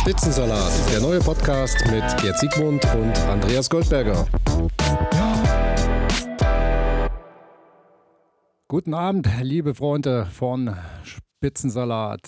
Spitzensalat, der neue Podcast mit Gerd Siegmund und Andreas Goldberger. Guten Abend, liebe Freunde von Spitzensalat.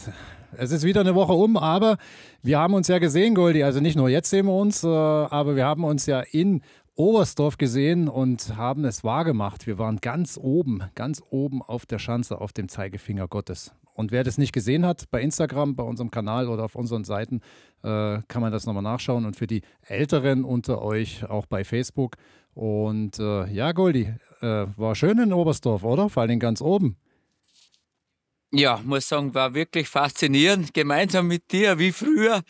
Es ist wieder eine Woche um, aber wir haben uns ja gesehen, Goldi. Also nicht nur jetzt sehen wir uns, äh, aber wir haben uns ja in Oberstdorf gesehen und haben es wahrgemacht. Wir waren ganz oben, ganz oben auf der Schanze, auf dem Zeigefinger Gottes. Und wer das nicht gesehen hat, bei Instagram, bei unserem Kanal oder auf unseren Seiten, äh, kann man das nochmal nachschauen. Und für die Älteren unter euch auch bei Facebook. Und äh, ja, Goldi, äh, war schön in Oberstdorf, oder? Vor allem ganz oben. Ja, muss sagen, war wirklich faszinierend, gemeinsam mit dir, wie früher,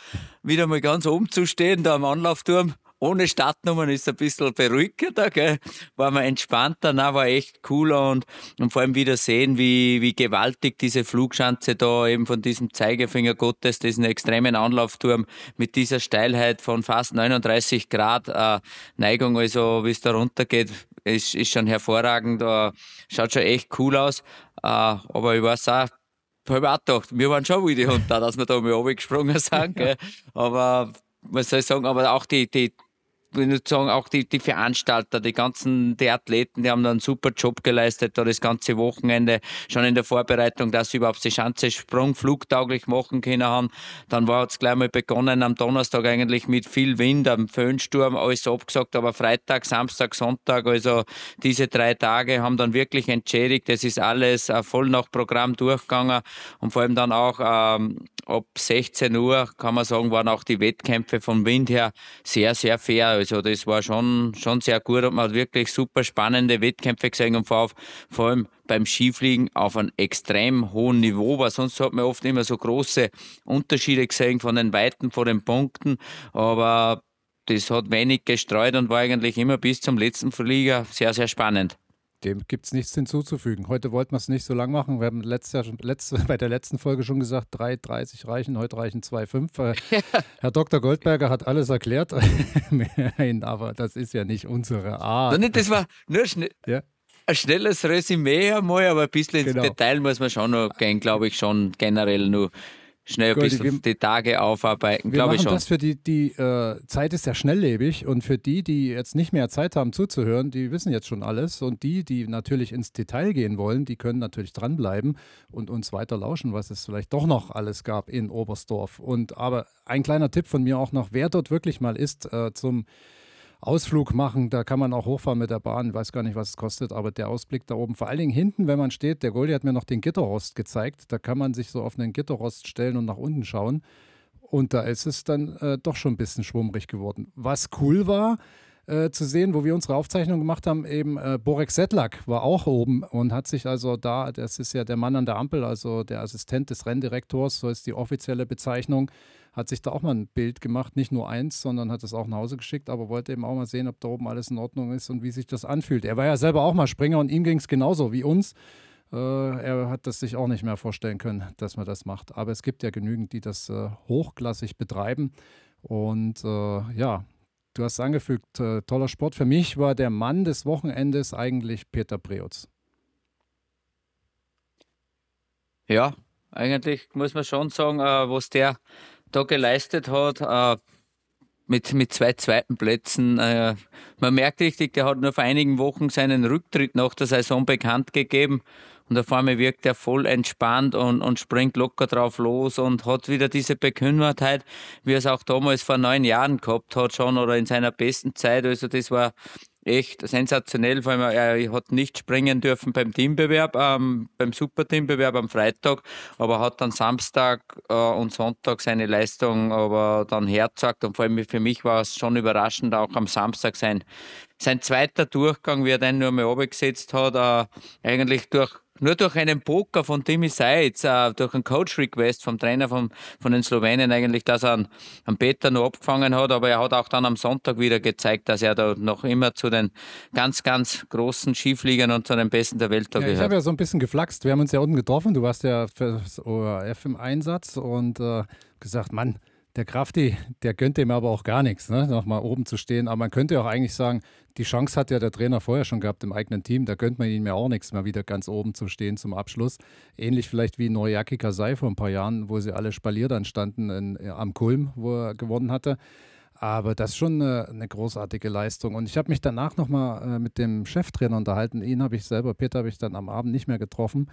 wieder mal ganz oben zu stehen, da am Anlaufturm ohne Startnummern ist ein bisschen beruhigter, gell? war man entspannter, na, war echt cooler und, und vor allem wieder sehen, wie, wie gewaltig diese Flugschanze da eben von diesem Zeigefinger Gottes, diesen extremen Anlaufturm mit dieser Steilheit von fast 39 Grad äh, Neigung, also wie es da runtergeht, ist, ist schon hervorragend, äh, schaut schon echt cool aus, äh, aber ich weiß auch, habe auch gedacht, wir waren schon wie die Hunde, dass wir da mal runtergesprungen sind. Gell? Aber was soll ich sagen, aber auch die, die, sagen, auch die, die Veranstalter, die ganzen, die Athleten, die haben da einen super Job geleistet, da das ganze Wochenende schon in der Vorbereitung, dass sie überhaupt die Schanze Sprung flugtauglich machen können haben. Dann war es gleich mal begonnen am Donnerstag eigentlich mit viel Wind, am Föhnsturm, alles abgesagt, aber Freitag, Samstag, Sonntag, also diese drei Tage haben dann wirklich entschädigt. Es ist alles äh, voll nach Programm durchgegangen und vor allem dann auch ähm, ab 16 Uhr, kann man sagen, waren auch die Wettkämpfe vom Wind her sehr, sehr fair. Also das war schon, schon sehr gut und man hat wirklich super spannende Wettkämpfe gesehen und vor, allem beim Skifliegen auf einem extrem hohen Niveau, weil sonst hat man oft immer so große Unterschiede gesehen von den Weiten, von den Punkten, aber das hat wenig gestreut und war eigentlich immer bis zum letzten Flieger sehr, sehr spannend. Dem gibt es nichts hinzuzufügen. Heute wollten wir es nicht so lang machen. Wir haben letztes Jahr, letzte, bei der letzten Folge schon gesagt, 3,30 reichen, heute reichen 2,5. Ja. Herr Dr. Goldberger hat alles erklärt. Nein, aber das ist ja nicht unsere Art. das war nur schnell. Ja? Ein schnelles Resümee einmal, aber ein bisschen ins genau. Detail muss man schon noch gehen, glaube ich, schon generell nur schnell ein bisschen wir, die Tage aufarbeiten, glaube ich schon. Das für die, die äh, Zeit ist ja schnelllebig und für die, die jetzt nicht mehr Zeit haben zuzuhören, die wissen jetzt schon alles und die, die natürlich ins Detail gehen wollen, die können natürlich dranbleiben und uns weiter lauschen, was es vielleicht doch noch alles gab in Oberstdorf. Und aber ein kleiner Tipp von mir auch noch, wer dort wirklich mal ist äh, zum Ausflug machen. Da kann man auch hochfahren mit der Bahn. Ich weiß gar nicht, was es kostet, aber der Ausblick da oben, vor allen Dingen hinten, wenn man steht, der Goldi hat mir noch den Gitterrost gezeigt. Da kann man sich so auf einen Gitterrost stellen und nach unten schauen. Und da ist es dann äh, doch schon ein bisschen schwummrig geworden. Was cool war, äh, zu sehen, wo wir unsere Aufzeichnung gemacht haben, eben äh, Borek Sedlak war auch oben und hat sich also da, das ist ja der Mann an der Ampel, also der Assistent des Renndirektors, so ist die offizielle Bezeichnung, hat sich da auch mal ein Bild gemacht, nicht nur eins, sondern hat es auch nach Hause geschickt, aber wollte eben auch mal sehen, ob da oben alles in Ordnung ist und wie sich das anfühlt. Er war ja selber auch mal Springer und ihm ging es genauso wie uns. Äh, er hat das sich auch nicht mehr vorstellen können, dass man das macht. Aber es gibt ja genügend, die das äh, hochklassig betreiben. Und äh, ja, du hast angefügt, äh, toller Sport. Für mich war der Mann des Wochenendes eigentlich Peter Preutz. Ja, eigentlich muss man schon sagen, was der da geleistet hat, äh, mit, mit zwei zweiten Plätzen. Äh, man merkt richtig, der hat nur vor einigen Wochen seinen Rücktritt nach der Saison bekannt gegeben. Und auf einmal wirkt er voll entspannt und, und springt locker drauf los und hat wieder diese Bekümmertheit, wie er es auch damals vor neun Jahren gehabt hat schon oder in seiner besten Zeit. Also das war echt sensationell. Vor allem, er hat nicht springen dürfen beim Teambewerb, ähm, beim Superteambewerb am Freitag, aber hat dann Samstag äh, und Sonntag seine Leistung aber dann hergezeigt. Und vor allem für mich war es schon überraschend, auch am Samstag sein, sein zweiter Durchgang, wie er den nur mal abgesetzt hat, äh, eigentlich durch nur durch einen Poker von Timmy Seitz, äh, durch einen Coach-Request vom Trainer von, von den Slowenen eigentlich, dass er einen, Peter noch abgefangen hat, aber er hat auch dann am Sonntag wieder gezeigt, dass er da noch immer zu den ganz, ganz großen Skifliegern und zu den Besten der Welt da ja, gehört. Ich habe ja so ein bisschen geflaxt. Wir haben uns ja unten getroffen. Du warst ja für das ORF im Einsatz und äh, gesagt, Mann, der Krafti, der gönnt dem aber auch gar nichts, ne? nochmal oben zu stehen. Aber man könnte auch eigentlich sagen, die Chance hat ja der Trainer vorher schon gehabt im eigenen Team. Da gönnt man ihm ja auch nichts, mal wieder ganz oben zu stehen zum Abschluss. Ähnlich vielleicht wie Noriaki Kasai vor ein paar Jahren, wo sie alle Spalier dann standen in, äh, am Kulm, wo er gewonnen hatte. Aber das ist schon eine, eine großartige Leistung. Und ich habe mich danach nochmal äh, mit dem Cheftrainer unterhalten. Ihn habe ich selber, Peter habe ich dann am Abend nicht mehr getroffen.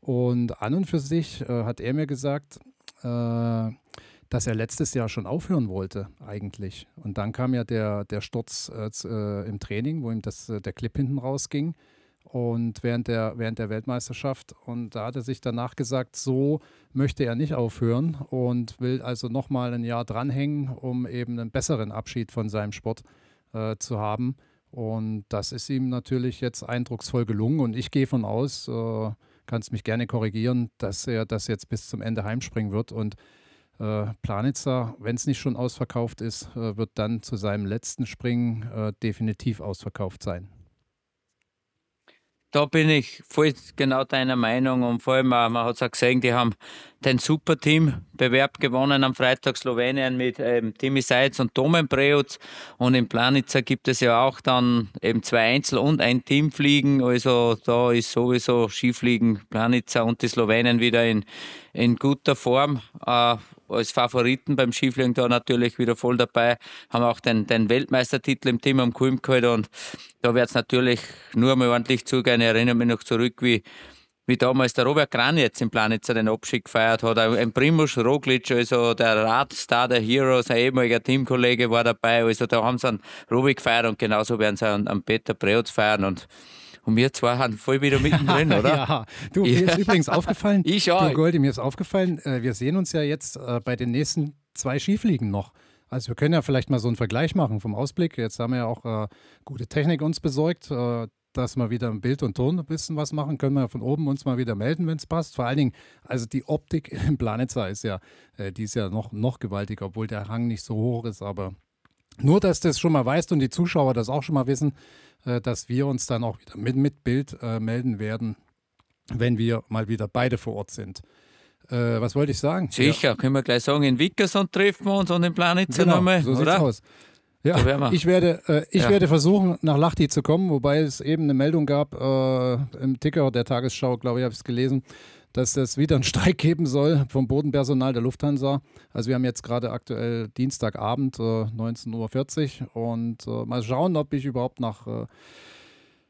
Und an und für sich äh, hat er mir gesagt, äh, dass er letztes Jahr schon aufhören wollte, eigentlich. Und dann kam ja der, der Sturz äh, äh im Training, wo ihm das, äh, der Clip hinten rausging. Und während der, während der Weltmeisterschaft. Und da hat er sich danach gesagt, so möchte er nicht aufhören und will also nochmal ein Jahr dranhängen, um eben einen besseren Abschied von seinem Sport äh, zu haben. Und das ist ihm natürlich jetzt eindrucksvoll gelungen. Und ich gehe von aus, äh, kannst mich gerne korrigieren, dass er das jetzt bis zum Ende heimspringen wird. Und äh, Planitzer, wenn es nicht schon ausverkauft ist, äh, wird dann zu seinem letzten Springen äh, definitiv ausverkauft sein. Da bin ich voll genau deiner Meinung und vor allem, man hat es auch gesehen, die haben den Superteam-Bewerb gewonnen am Freitag Slowenien mit ähm, Timi Seitz und Tomen Preutz und in Planitzer gibt es ja auch dann eben zwei Einzel- und ein Teamfliegen, also da ist sowieso Skifliegen Planitzer und die Slowenen wieder in, in guter Form. Äh, als Favoriten beim Skifliegen da natürlich wieder voll dabei. Haben auch den, den Weltmeistertitel im Team am Kulm geholt und da wird es natürlich nur mal ordentlich zugehen. Ich erinnere mich noch zurück, wie, wie damals der Robert Kran jetzt im Planitzer den Abschied gefeiert hat. Ein Primus Roglic, also der Radstar der Heroes, ein ehemaliger Teamkollege war dabei. Also da haben sie einen Robi gefeiert und genauso werden sie einen, einen Peter Preutz feiern und und wir zwei haben voll wieder mittendrin, oder? ja, du, mir ja. ist übrigens aufgefallen, ich auch. Du Goldi, mir ist aufgefallen, äh, wir sehen uns ja jetzt äh, bei den nächsten zwei Skifliegen noch. Also wir können ja vielleicht mal so einen Vergleich machen vom Ausblick. Jetzt haben wir ja auch äh, gute Technik uns besorgt, äh, dass wir wieder im Bild und Ton ein bisschen was machen. Können wir von oben uns mal wieder melden, wenn es passt. Vor allen Dingen, also die Optik im Planetza ist ja, äh, die ist ja noch, noch gewaltiger, obwohl der Hang nicht so hoch ist. Aber nur, dass du das schon mal weißt und die Zuschauer das auch schon mal wissen, äh, dass wir uns dann auch wieder mit, mit Bild äh, melden werden, wenn wir mal wieder beide vor Ort sind. Äh, was wollte ich sagen? Sicher, ja. können wir gleich sagen, in Wickersund treffen wir uns und in Planitzer genau, nochmal. So sieht's aus. Ja, ich werde, äh, ich ja. werde versuchen, nach Lachti zu kommen, wobei es eben eine Meldung gab äh, im Ticker der Tagesschau, glaube ich, habe ich es gelesen, dass es wieder einen Streik geben soll vom Bodenpersonal der Lufthansa. Also wir haben jetzt gerade aktuell Dienstagabend äh, 19.40 Uhr und äh, mal schauen, ob ich überhaupt nach äh,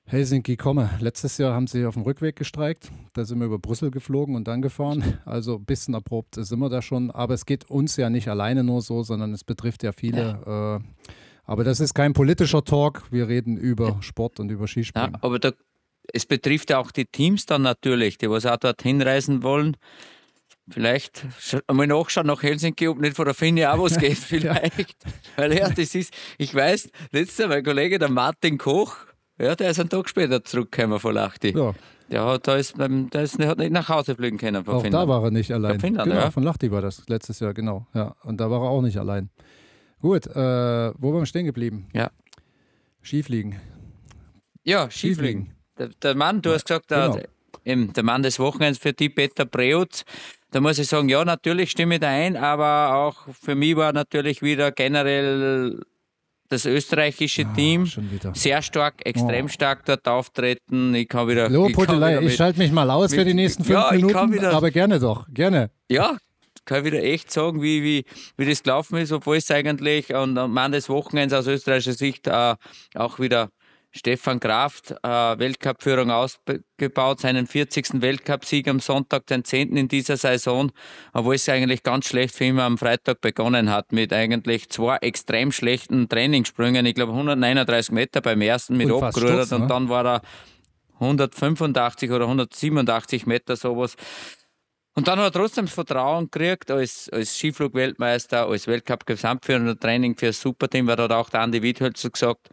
Helsinki komme. Letztes Jahr haben sie auf dem Rückweg gestreikt. Da sind wir über Brüssel geflogen und dann gefahren. Also ein bisschen erprobt sind wir da schon. Aber es geht uns ja nicht alleine nur so, sondern es betrifft ja viele. Ja. Äh, aber das ist kein politischer Talk. Wir reden über Sport und über Skispringen. Ja, aber da es betrifft ja auch die Teams dann natürlich, die was auch dort hinreisen wollen. Vielleicht einmal nachschauen nach Helsinki, ob nicht von der Finne auch was geht, vielleicht. Weil ja, das ist, ich weiß, letztes Jahr mein Kollege, der Martin Koch, ja, der ist einen Tag später zurückgekommen von Lachti. Ja. Der, hat, der, ist, der ist, hat nicht nach Hause fliegen können von auch Finnland. da war er nicht allein. Finnland, genau, ja. von Lachti war das letztes Jahr, genau. Ja, und da war er auch nicht allein. Gut, äh, wo waren wir stehen geblieben? Ja. Skifliegen. Ja, Skifliegen. Der, der Mann, du hast gesagt, der, genau. der Mann des Wochenends für die Peter Preutz. Da muss ich sagen, ja, natürlich stimme ich da ein, aber auch für mich war natürlich wieder generell das österreichische ja, Team sehr stark, extrem oh. stark dort auftreten. Ich kann wieder. Lobhudelei, ich, ich schalte mich mal aus mit, für die nächsten fünf ja, Minuten, wieder, aber gerne doch, gerne. Ja, kann ich wieder echt sagen, wie, wie, wie das gelaufen ist, obwohl es eigentlich am Mann des Wochenends aus österreichischer Sicht äh, auch wieder Stefan Kraft, äh, Weltcup-Führung ausgebaut, seinen 40. Weltcup-Sieg am Sonntag, den 10. in dieser Saison, obwohl es eigentlich ganz schlecht für ihn am Freitag begonnen hat, mit eigentlich zwei extrem schlechten Trainingssprüngen. Ich glaube 139 Meter beim ersten mit abgerudert und ne? dann war er 185 oder 187 Meter sowas. Und dann hat er trotzdem das Vertrauen gekriegt als, als Skiflug-Weltmeister, als Weltcup-Gesamtführer Training für das Superteam, weil da hat auch der Andi Wiedhölzer gesagt,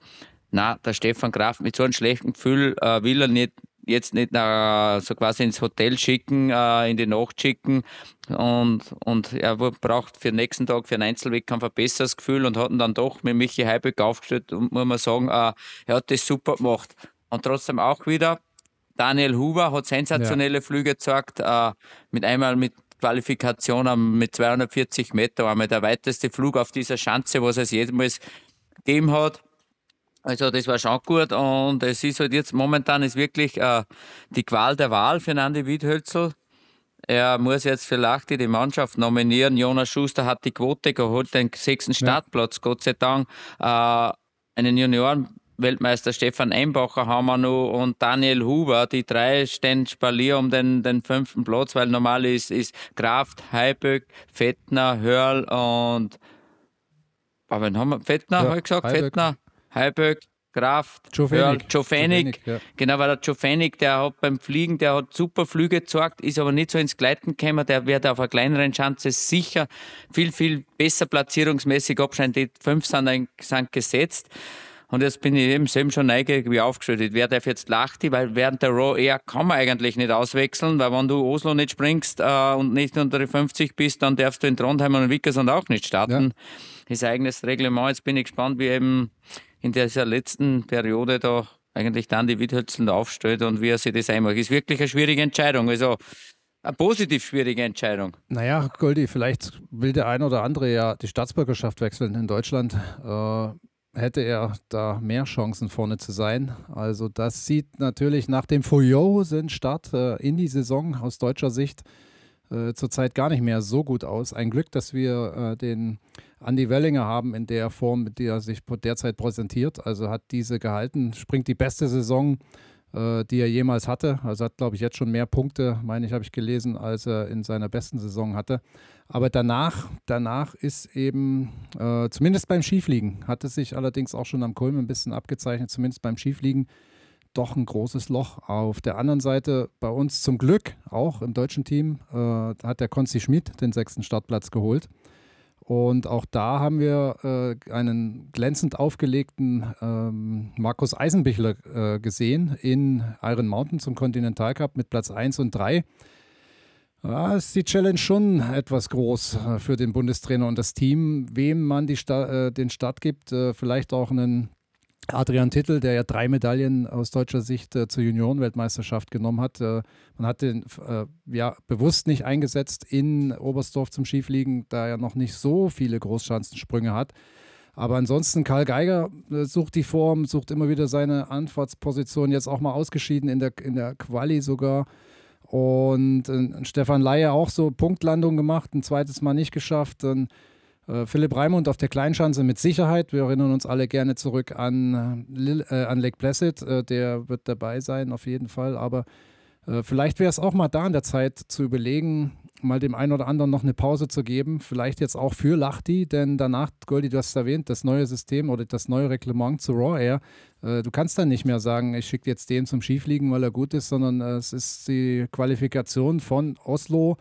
na, der Stefan Graf mit so einem schlechten Gefühl äh, will er nicht jetzt nicht äh, so quasi ins Hotel schicken, äh, in die Nacht schicken und, und er braucht für den nächsten Tag, für einen Einzelwettkampf ein besseres Gefühl und hat ihn dann doch mit Michi Heiböck aufgestellt und muss man sagen, äh, er hat das super gemacht. Und trotzdem auch wieder, Daniel Huber hat sensationelle ja. Flüge gezeigt, äh, mit einmal mit Qualifikation mit 240 Meter, einmal der weiteste Flug auf dieser Schanze, was es jemals gegeben hat. Also das war schon gut und es ist halt jetzt momentan ist wirklich äh, die Qual der Wahl für Andi Wiedhölzel. Er muss jetzt vielleicht die Mannschaft nominieren. Jonas Schuster hat die Quote geholt, den sechsten Startplatz, ja. Gott sei Dank. Äh, einen Junioren Weltmeister Stefan Embacher haben wir noch und Daniel Huber. Die drei stehen Spalier um den, den fünften Platz, weil normal ist, ist Kraft, Heiböck, Fettner, Hörl und aber wen haben wir? Fettner, ja, habe ich gesagt? Heiböck. Fettner, Heiböck, Kraft, Jofenik. Ja. Genau, weil der Jofenik, der hat beim Fliegen, der hat super Flüge gezeigt, ist aber nicht so ins Gleiten gekommen. Der wird auf einer kleineren Chance sicher viel, viel besser platzierungsmäßig abscheinen. Die fünf sind, sind gesetzt. Und jetzt bin ich eben selbst schon neugierig wie aufgestellt. Wer darf jetzt Lachti? Weil während der Raw Air kann man eigentlich nicht auswechseln, weil wenn du Oslo nicht springst äh, und nicht unter die 50 bist, dann darfst du in Trondheim und Wickersund auch nicht starten. Ja. Das eigenes Reglement. Jetzt bin ich gespannt, wie eben in dieser letzten Periode da eigentlich dann die Witthölzel aufstellt und wie er sich das einmacht. Ist wirklich eine schwierige Entscheidung. Also eine positiv schwierige Entscheidung. Naja, Goldi, vielleicht will der ein oder andere ja die Staatsbürgerschaft wechseln in Deutschland. Äh, hätte er da mehr Chancen vorne zu sein. Also das sieht natürlich nach dem furiosen Start äh, in die Saison aus deutscher Sicht äh, zurzeit gar nicht mehr so gut aus. Ein Glück, dass wir äh, den Andy Wellinger haben in der Form, mit der er sich derzeit präsentiert. Also hat diese gehalten, springt die beste Saison, äh, die er jemals hatte. Also hat, glaube ich, jetzt schon mehr Punkte, meine ich, habe ich gelesen, als er in seiner besten Saison hatte. Aber danach, danach ist eben, äh, zumindest beim Skifliegen, hat es sich allerdings auch schon am Kulm ein bisschen abgezeichnet, zumindest beim Skifliegen, doch ein großes Loch. Auf der anderen Seite bei uns zum Glück, auch im deutschen Team, äh, hat der Konzi Schmid den sechsten Startplatz geholt. Und auch da haben wir äh, einen glänzend aufgelegten ähm, Markus Eisenbichler äh, gesehen in Iron Mountain zum Continental Cup mit Platz 1 und 3. Ja, ist die Challenge schon etwas groß äh, für den Bundestrainer und das Team, wem man Sta äh, den Start gibt. Äh, vielleicht auch einen Adrian Tittel, der ja drei Medaillen aus deutscher Sicht äh, zur Juniorenweltmeisterschaft genommen hat. Äh, man hat den äh, ja bewusst nicht eingesetzt in Oberstdorf zum Skifliegen, da er noch nicht so viele Großschanzensprünge hat. Aber ansonsten, Karl Geiger äh, sucht die Form, sucht immer wieder seine Anfahrtsposition, jetzt auch mal ausgeschieden in der, in der Quali sogar. Und äh, Stefan Leier auch so Punktlandung gemacht, ein zweites Mal nicht geschafft. Dann Philipp Raimund auf der Kleinschanze mit Sicherheit. Wir erinnern uns alle gerne zurück an, äh, an Lake Placid. Äh, der wird dabei sein, auf jeden Fall. Aber äh, vielleicht wäre es auch mal da in der Zeit zu überlegen, mal dem einen oder anderen noch eine Pause zu geben. Vielleicht jetzt auch für Lachti, denn danach, Goldi, du hast es erwähnt, das neue System oder das neue Reglement zu Raw Air. Äh, du kannst dann nicht mehr sagen, ich schicke jetzt den zum Skifliegen, weil er gut ist, sondern äh, es ist die Qualifikation von Oslo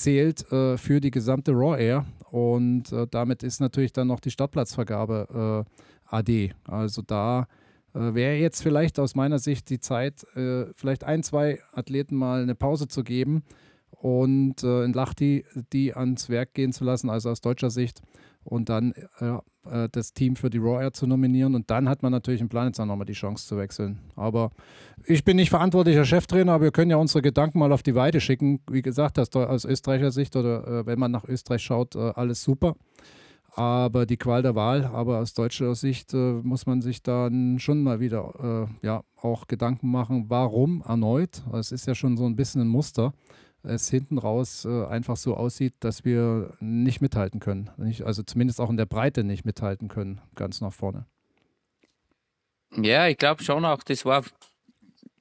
zählt äh, für die gesamte Raw Air und äh, damit ist natürlich dann noch die Startplatzvergabe äh, AD. Also da äh, wäre jetzt vielleicht aus meiner Sicht die Zeit, äh, vielleicht ein, zwei Athleten mal eine Pause zu geben und äh, in Lachti die ans Werk gehen zu lassen, also aus deutscher Sicht und dann äh, äh, das Team für die Raw Air zu nominieren. Und dann hat man natürlich im Planet dann nochmal die Chance zu wechseln. Aber ich bin nicht verantwortlicher Cheftrainer, aber wir können ja unsere Gedanken mal auf die Weide schicken. Wie gesagt, das aus Österreicher Sicht oder äh, wenn man nach Österreich schaut, äh, alles super. Aber die Qual der Wahl, aber aus deutscher Sicht äh, muss man sich dann schon mal wieder äh, ja, auch Gedanken machen, warum erneut. Es ist ja schon so ein bisschen ein Muster es hinten raus äh, einfach so aussieht, dass wir nicht mithalten können. Also zumindest auch in der Breite nicht mithalten können, ganz nach vorne. Ja, ich glaube schon auch, das war,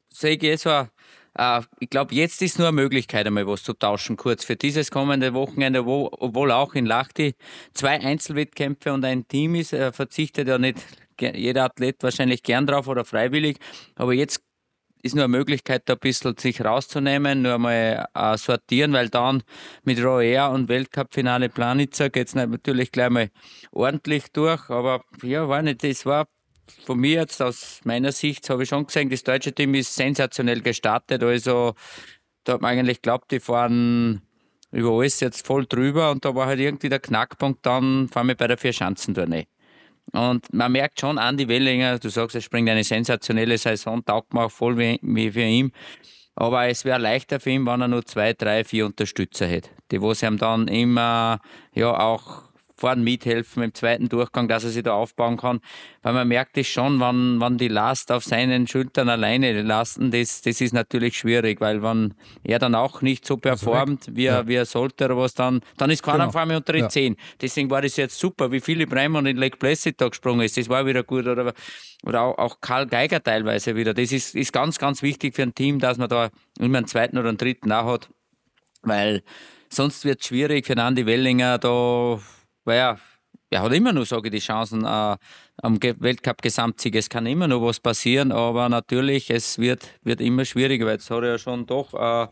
sage ich, war, äh, ich glaube, jetzt ist nur eine Möglichkeit, einmal was zu tauschen, kurz für dieses kommende Wochenende, wo, obwohl auch in Lachti zwei Einzelwettkämpfe und ein Team ist, er verzichtet ja nicht jeder Athlet wahrscheinlich gern drauf oder freiwillig, aber jetzt ist nur eine Möglichkeit, da ein bisschen sich rauszunehmen, nur mal äh, sortieren, weil dann mit Roer und Weltcup-Finale Planitzer geht es natürlich gleich mal ordentlich durch. Aber ja, war nicht, das war von mir jetzt aus meiner Sicht, habe ich schon gesehen, das deutsche Team ist sensationell gestartet. Also da hat man eigentlich geglaubt, die fahren über alles jetzt voll drüber und da war halt irgendwie der Knackpunkt dann, vor allem bei der Vier-Schanzentournee. Und man merkt schon, Andi Wellinger, du sagst, er springt eine sensationelle Saison, taugt mir auch voll wie, wie für ihn. Aber es wäre leichter für ihn, wenn er nur zwei, drei, vier Unterstützer hätte, die wo sie ihm dann immer ja auch vorne mithelfen im zweiten Durchgang, dass er sich da aufbauen kann. Weil man merkt es schon, wenn, wenn die Last auf seinen Schultern alleine lasten, das, das ist natürlich schwierig, weil wenn er dann auch nicht so performt, wie er, ja. wie er sollte oder was, dann, dann ist keiner genau. auf einmal unter die ja. 10. Deswegen war das jetzt super, wie Philipp Reimann in Lake Placid da gesprungen ist. Das war wieder gut. Oder, oder auch, auch Karl Geiger teilweise wieder. Das ist, ist ganz, ganz wichtig für ein Team, dass man da immer einen zweiten oder einen dritten auch hat, weil sonst wird es schwierig für Andi Wellinger da weil er, er hat immer noch, sage ich, die Chancen äh, am Weltcup-Gesamtsieg. Es kann immer noch was passieren, aber natürlich, es wird, wird immer schwieriger, weil jetzt hat er ja schon doch äh,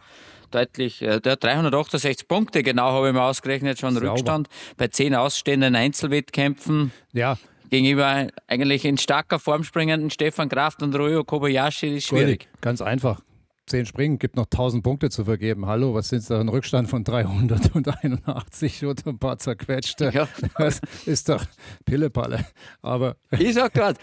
deutlich, äh, der 368 Punkte, genau habe ich mir ausgerechnet, schon Sauber. Rückstand bei zehn ausstehenden Einzelwettkämpfen. Ja. Gegenüber eigentlich in starker Form springenden Stefan Kraft und Ryo Kobayashi ist schwierig. Ganz einfach. 10 Springen, gibt noch 1000 Punkte zu vergeben. Hallo, was sind da ein Rückstand von 381 und ein paar zerquetschte? Ja. Das ist doch Pillepalle. Aber ich sag gerade,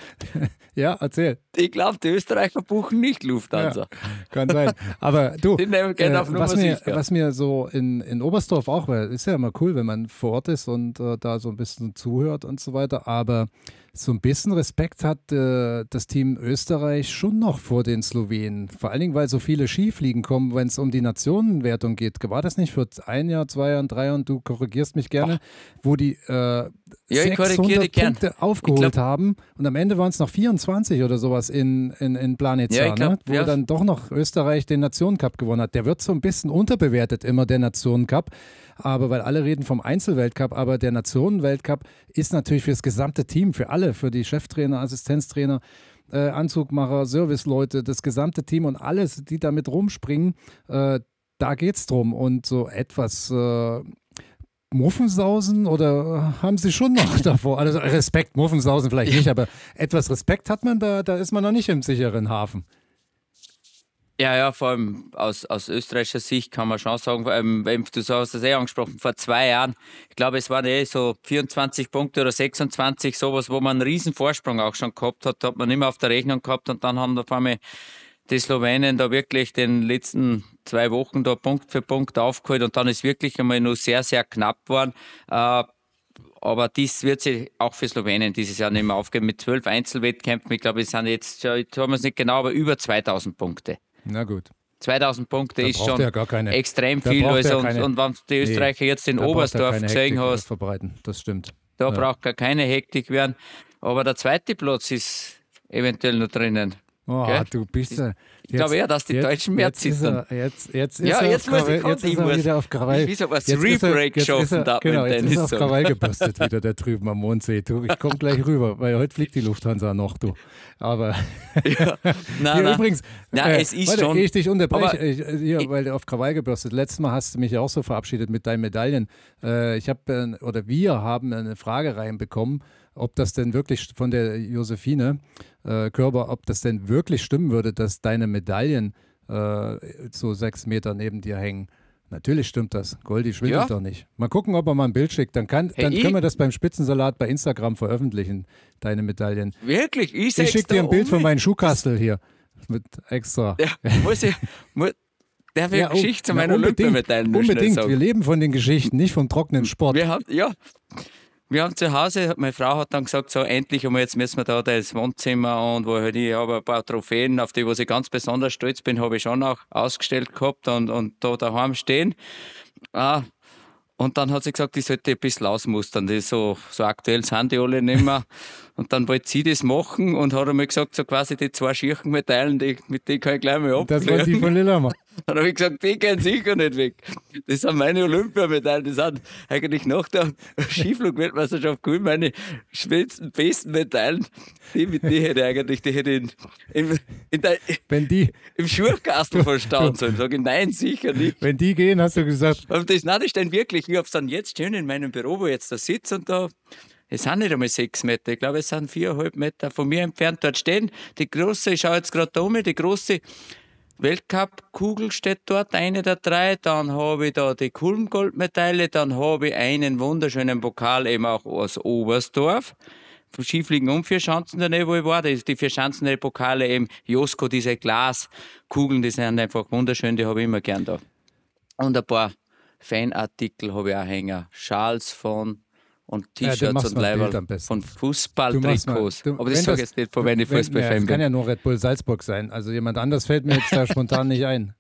ja, erzähl. Ich glaube, die Österreicher buchen nicht Lufthansa. Ja, kann sein. Aber du, äh, was, mir, was mir so in, in Oberstdorf auch, weil ist ja immer cool, wenn man vor Ort ist und äh, da so ein bisschen zuhört und so weiter, aber so ein bisschen Respekt hat äh, das Team Österreich schon noch vor den Slowenen. Vor allen Dingen, weil so viele Skifliegen kommen, wenn es um die Nationenwertung geht. War das nicht für ein Jahr, zwei Jahr, drei Jahr und du korrigierst mich gerne, Ach. wo die äh, ja, 600 Punkte aufgeholt glaub, haben und am Ende waren es noch 24 oder sowas in, in, in Planitza, ja, glaub, ne? wo ja. dann doch noch Österreich den Nationencup gewonnen hat. Der wird so ein bisschen unterbewertet immer, der Nationencup aber weil alle reden vom Einzelweltcup, aber der Nationenweltcup ist natürlich für das gesamte Team, für alle, für die Cheftrainer, Assistenztrainer, äh, Anzugmacher, Serviceleute, das gesamte Team und alles, die damit rumspringen, äh, da es drum. Und so etwas äh, Muffensausen oder haben Sie schon noch davor? Also Respekt, Muffensausen vielleicht nicht, aber etwas Respekt hat man da, da ist man noch nicht im sicheren Hafen. Ja, ja, vor allem aus, aus österreichischer Sicht kann man schon sagen, ähm, du hast das eh angesprochen, vor zwei Jahren, ich glaube, es waren eh so 24 Punkte oder 26, sowas, wo man einen riesen Vorsprung auch schon gehabt hat, hat man immer auf der Rechnung gehabt und dann haben auf einmal die Slowenen da wirklich den letzten zwei Wochen da Punkt für Punkt aufgeholt und dann ist wirklich einmal nur sehr, sehr knapp geworden. Äh, aber dies wird sich auch für Slowenien dieses Jahr nicht mehr aufgeben mit zwölf Einzelwettkämpfen. Ich glaube, es sind jetzt, jetzt haben wir es nicht genau, aber über 2000 Punkte. Na gut. 2000 Punkte da ist schon extrem viel. Also und, und, wenn die Österreicher nee, jetzt in Oberstdorf gesehen hast, verbreiten. Das stimmt. Da ja. braucht gar keine Hektik werden. Aber der zweite Platz ist eventuell noch drinnen. Oh, Gell? du bist ja. Ich glaube eher, dass die jetzt, Deutschen mehr jetzt zittern. Er, jetzt, jetzt ist ja, er jetzt, muss ich, jetzt ist er wieder auf Krawall. Ich muss aber Rebreak schaffen. Er, genau, jetzt ist er auf Krawall gebürstet wieder, der drüben am Mondsee. Du, ich komme gleich rüber, weil heute fliegt die Lufthansa noch, du. Aber ja, nein, ja, übrigens, nein, äh, es ist warte, schon. Ich dich unterbreche, ich, hier, weil du auf Krawall gebürstet. Letztes Mal hast du mich auch so verabschiedet mit deinen Medaillen. Äh, ich habe, äh, oder wir haben eine Frage reinbekommen, ob das denn wirklich von der Josephine äh, Körber, ob das denn wirklich stimmen würde, dass deine Medaillen äh, so sechs Meter neben dir hängen. Natürlich stimmt das. Goldi schwindet ja. doch nicht. Mal gucken, ob er mal ein Bild schickt. Dann, kann, hey, dann können wir das beim Spitzensalat bei Instagram veröffentlichen, deine Medaillen. Wirklich? Ich, ich schicke dir ein Bild um von meinem Schuhkastel hier. Mit extra. Ja, muss ich, muss, Darf ich ja, oh, Geschichte zu meiner Olympiamedaillen Unbedingt. Wir leben von den Geschichten, nicht vom trockenen Sport. Wir haben, ja, wir haben zu Hause, meine Frau hat dann gesagt, so endlich einmal, jetzt müssen wir da das Wohnzimmer und wo halt ich habe ein paar Trophäen, auf die was ich ganz besonders stolz bin, habe ich schon auch ausgestellt gehabt und, und da daheim stehen. Ah, und dann hat sie gesagt, ich sollte ein bisschen ausmustern. Das so, so aktuell sind die alle nicht mehr. Und dann wollte sie das machen und hat einmal gesagt, so quasi die zwei schirchen Metallen, die, mit denen kann ich gleich mal abklären. Das war die von Lillehammer. Dann habe ich gesagt, die gehen sicher nicht weg. Das sind meine Olympiamedaillen. Die sind eigentlich nach der Skiflug-Weltmeisterschaft cool meine schönsten, besten Medaillen. Die mit die hätte ich eigentlich, die hätte ich in, in, in der, Wenn die, im Schurkastel verstauen sollen. Sage ich, nein, sicher nicht. Wenn die gehen, hast du gesagt. Und das, nein, das ist dann wirklich, ich habe es dann jetzt schön in meinem Büro, wo ich jetzt da sitze und da es sind nicht einmal sechs Meter, ich glaube, es sind viereinhalb Meter von mir entfernt dort stehen. Die große, ich schaue jetzt gerade da um, die große Weltcup-Kugel steht dort, eine der drei. Dann habe ich da die Kulmgoldmedaille, dann habe ich einen wunderschönen Pokal eben auch aus Oberstdorf Skifliegen und vier Schanzen daneben, wo ich war. Die, die vier Schanzen, die Pokale eben, Josko, diese Glaskugeln, die sind einfach wunderschön, die habe ich immer gern da. Und ein paar Fanartikel habe ich auch hängen. Schals von und T-Shirts und Leiber von Fußballtrikots. Aber das sage ich jetzt nicht, von wenn ich Fußballfan bin. Das kann ja nur Red Bull Salzburg sein. Also jemand anders fällt mir jetzt da spontan nicht ein.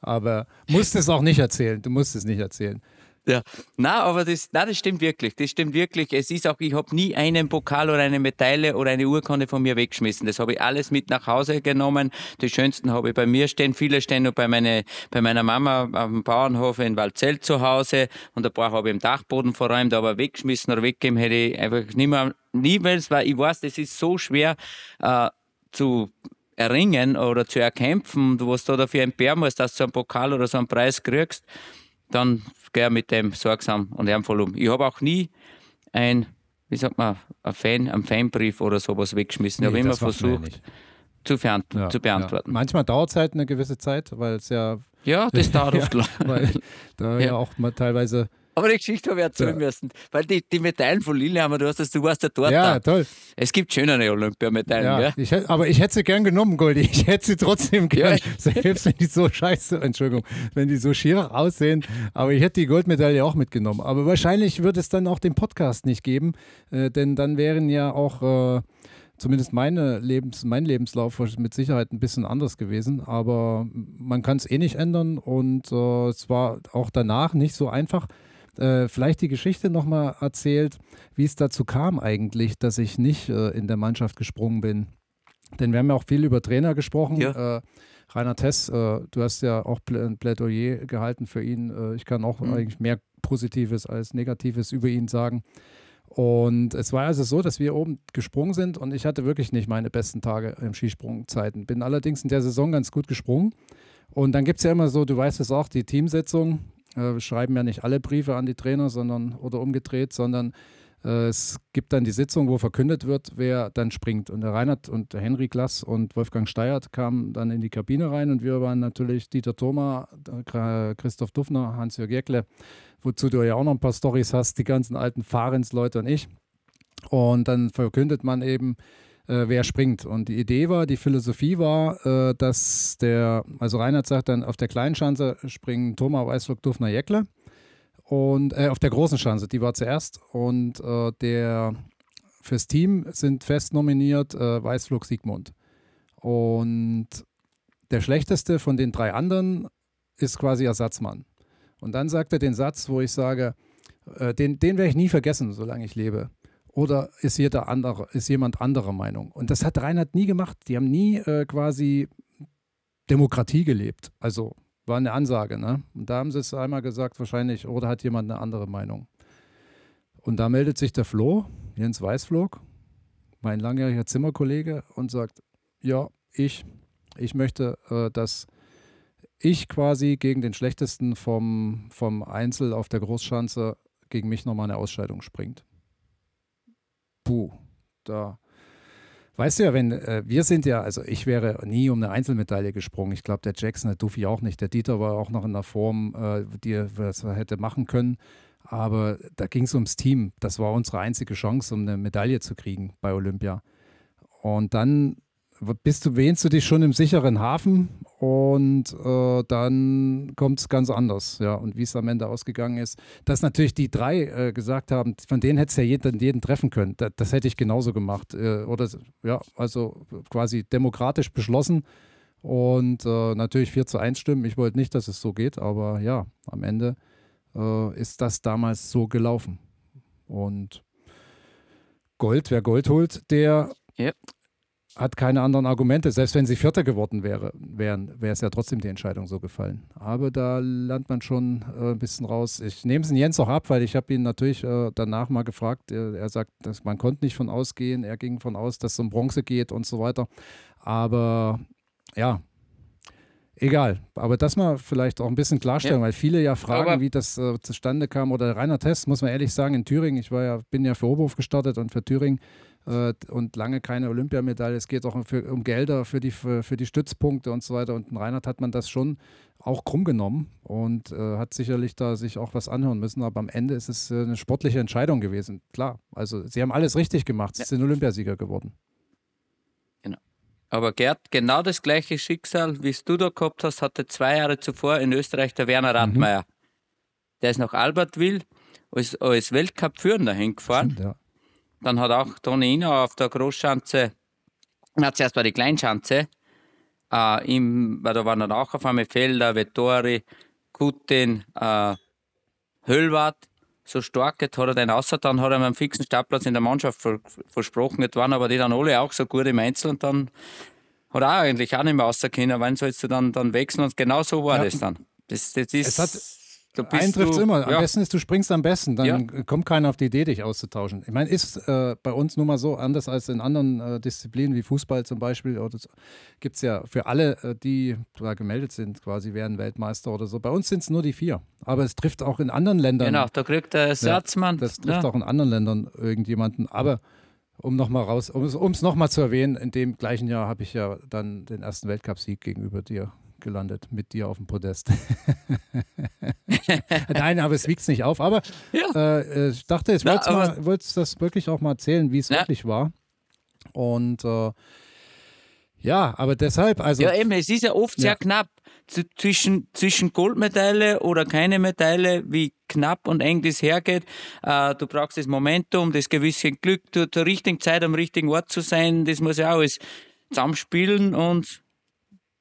Aber musst es auch nicht erzählen. Du musst es nicht erzählen. Ja, na, aber das, na, das stimmt wirklich. Das stimmt wirklich. Es ist auch, ich habe nie einen Pokal oder eine Medaille oder eine Urkunde von mir weggeschmissen. Das habe ich alles mit nach Hause genommen. Die schönsten habe ich bei mir stehen. Viele stehen noch bei, meine, bei meiner Mama am Bauernhof in Waldzell zu Hause und ein paar habe ich im Dachboden verräumt, aber weggeschmissen oder weggegeben hätte ich einfach nicht mehr, niemals, weil ich weiß, das ist so schwer äh, zu erringen oder zu erkämpfen, was du dafür entbehren musst, dass du einen Pokal oder so einen Preis kriegst, dann geh mit dem sorgsam und ehrenvoll um. Ich habe auch nie ein, wie sagt man, ein Fan, einen Fanbrief oder sowas weggeschmissen. Nee, ich habe immer versucht zu, ja, zu, beantworten. Ja. Manchmal dauert es halt eine gewisse Zeit, weil es ja. Ja, das dauert oft lang. Weil da ja, auch mal teilweise aber die Geschichte habe ich erzählen ja. müssen. Weil die, die Medaillen von Lillehammer, du hast das, du warst ja dort. Ja, toll. Es gibt schönere Olympiamedaillen, ja, ich aber ich hätte sie gern genommen, Goldi. Ich hätte sie trotzdem gern. Ja. Selbst wenn die so scheiße, Entschuldigung, wenn die so schier aussehen. Aber ich hätte die Goldmedaille auch mitgenommen. Aber wahrscheinlich wird es dann auch den Podcast nicht geben, äh, denn dann wären ja auch. Äh, zumindest meine Lebens, mein Lebenslauf mit Sicherheit ein bisschen anders gewesen, aber man kann es eh nicht ändern und äh, es war auch danach nicht so einfach äh, vielleicht die Geschichte nochmal erzählt, wie es dazu kam eigentlich, dass ich nicht äh, in der Mannschaft gesprungen bin. Denn wir haben ja auch viel über Trainer gesprochen. Ja. Äh, Rainer Tess, äh, du hast ja auch ein Plädoyer gehalten für ihn. Äh, ich kann auch mhm. eigentlich mehr Positives als Negatives über ihn sagen. Und es war also so, dass wir oben gesprungen sind und ich hatte wirklich nicht meine besten Tage im Skisprungzeiten. Bin allerdings in der Saison ganz gut gesprungen. Und dann gibt es ja immer so, du weißt es auch, die Teamsetzung äh, schreiben ja nicht alle Briefe an die Trainer, sondern oder umgedreht, sondern äh, es gibt dann die Sitzung, wo verkündet wird, wer dann springt. Und der Reinhard und der Henry Glass und Wolfgang Steiert kamen dann in die Kabine rein und wir waren natürlich Dieter Thoma, Christoph Duffner, Hans-Jörg Jäckle, wozu du ja auch noch ein paar Stories hast, die ganzen alten Fahrens-Leute und ich. Und dann verkündet man eben, äh, wer springt. Und die Idee war, die Philosophie war, äh, dass der, also Reinhard sagt dann, auf der kleinen Schanze springen Thomas Weißflug, Dufner, Jäckle. Und äh, auf der großen Schanze, die war zuerst. Und äh, der fürs Team sind fest nominiert äh, Weißflug Siegmund. Und der schlechteste von den drei anderen ist quasi Ersatzmann. Und dann sagt er den Satz, wo ich sage, äh, den, den werde ich nie vergessen, solange ich lebe. Oder ist, jeder andere, ist jemand anderer Meinung? Und das hat Reinhard nie gemacht. Die haben nie äh, quasi Demokratie gelebt. Also war eine Ansage. Ne? Und da haben sie es einmal gesagt, wahrscheinlich, oder hat jemand eine andere Meinung? Und da meldet sich der Flo, Jens Weißflog, mein langjähriger Zimmerkollege, und sagt: Ja, ich, ich möchte, äh, dass ich quasi gegen den schlechtesten vom, vom Einzel auf der Großschanze gegen mich nochmal eine Ausscheidung springt puh, da. Weißt du ja, wenn äh, wir sind ja, also ich wäre nie um eine Einzelmedaille gesprungen. Ich glaube, der Jackson, der Duffy auch nicht. Der Dieter war auch noch in der Form, äh, die er hätte machen können. Aber da ging es ums Team. Das war unsere einzige Chance, um eine Medaille zu kriegen bei Olympia. Und dann bist du, wähnst du dich schon im sicheren Hafen und äh, dann kommt es ganz anders. Ja, und wie es am Ende ausgegangen ist, dass natürlich die drei äh, gesagt haben, von denen hättest du ja jeden, jeden treffen können. Das, das hätte ich genauso gemacht. Äh, oder ja, also quasi demokratisch beschlossen und äh, natürlich 4 zu 1 stimmen. Ich wollte nicht, dass es so geht, aber ja, am Ende äh, ist das damals so gelaufen. Und Gold, wer Gold holt, der ja hat keine anderen Argumente. Selbst wenn sie Vierter geworden wäre, wären, wäre es ja trotzdem die Entscheidung so gefallen. Aber da lernt man schon äh, ein bisschen raus. Ich nehme es Jens auch ab, weil ich habe ihn natürlich äh, danach mal gefragt. Er, er sagt, dass man konnte nicht von ausgehen. Er ging von aus, dass es um Bronze geht und so weiter. Aber ja, Egal, aber das mal vielleicht auch ein bisschen klarstellen, ja. weil viele ja fragen, aber wie das äh, zustande kam. Oder Rainer Test, muss man ehrlich sagen, in Thüringen, ich war ja, bin ja für Oberhof gestartet und für Thüringen und lange keine Olympiamedaille. Es geht auch für, um Gelder für die, für, für, die Stützpunkte und so weiter. Und in Reinhard hat man das schon auch krumm genommen und äh, hat sicherlich da sich auch was anhören müssen. Aber am Ende ist es äh, eine sportliche Entscheidung gewesen. Klar, also sie haben alles richtig gemacht. Sie ja. sind Olympiasieger geworden. Genau. Aber Gerd, genau das gleiche Schicksal, wie es du da gehabt hast, hatte zwei Jahre zuvor in Österreich der Werner Radmeier. Mhm. Der ist nach Albertville als, als Weltcup-Führender hingefahren. Stimmt, ja. Dann hat auch Toni Ina auf der Großschanze, na, zuerst war die Kleinschanze, äh, im, weil da waren dann auch auf einmal Felder, Vettori, Kutin, äh, Höllwart, so stark, jetzt hat er den außer, dann hat er einen fixen Startplatz in der Mannschaft ver versprochen, jetzt waren aber die dann alle auch so gut im Einzel und dann hat er eigentlich auch nicht mehr rausgekommen, wann sollst du dann, dann wechseln und genau so war ja. das dann. Das, das ist, einen trifft es immer. Am ja. besten ist, du springst am besten. Dann ja. kommt keiner auf die Idee, dich auszutauschen. Ich meine, ist äh, bei uns nun mal so anders als in anderen äh, Disziplinen wie Fußball zum Beispiel. Gibt es ja für alle, äh, die da gemeldet sind, quasi werden Weltmeister oder so. Bei uns sind es nur die vier. Aber es trifft auch in anderen Ländern. Genau, da kriegt der Ersatzmann. Ja, das trifft auch in anderen Ländern irgendjemanden. Aber um nochmal raus, um es nochmal zu erwähnen, in dem gleichen Jahr habe ich ja dann den ersten Weltcupsieg gegenüber dir gelandet mit dir auf dem Podest. Nein, aber es wiegt es nicht auf. Aber ja. äh, ich dachte, ich wollte das wirklich auch mal erzählen, wie es ja. wirklich war. Und äh, ja, aber deshalb, also. Ja, eben, es ist ja oft sehr knapp zwischen, zwischen Goldmedaille oder keine Medaille, wie knapp und eng das hergeht. Äh, du brauchst das Momentum, das gewisse Glück, zur richtigen Zeit am richtigen Ort zu sein. Das muss ja auch alles zusammenspielen und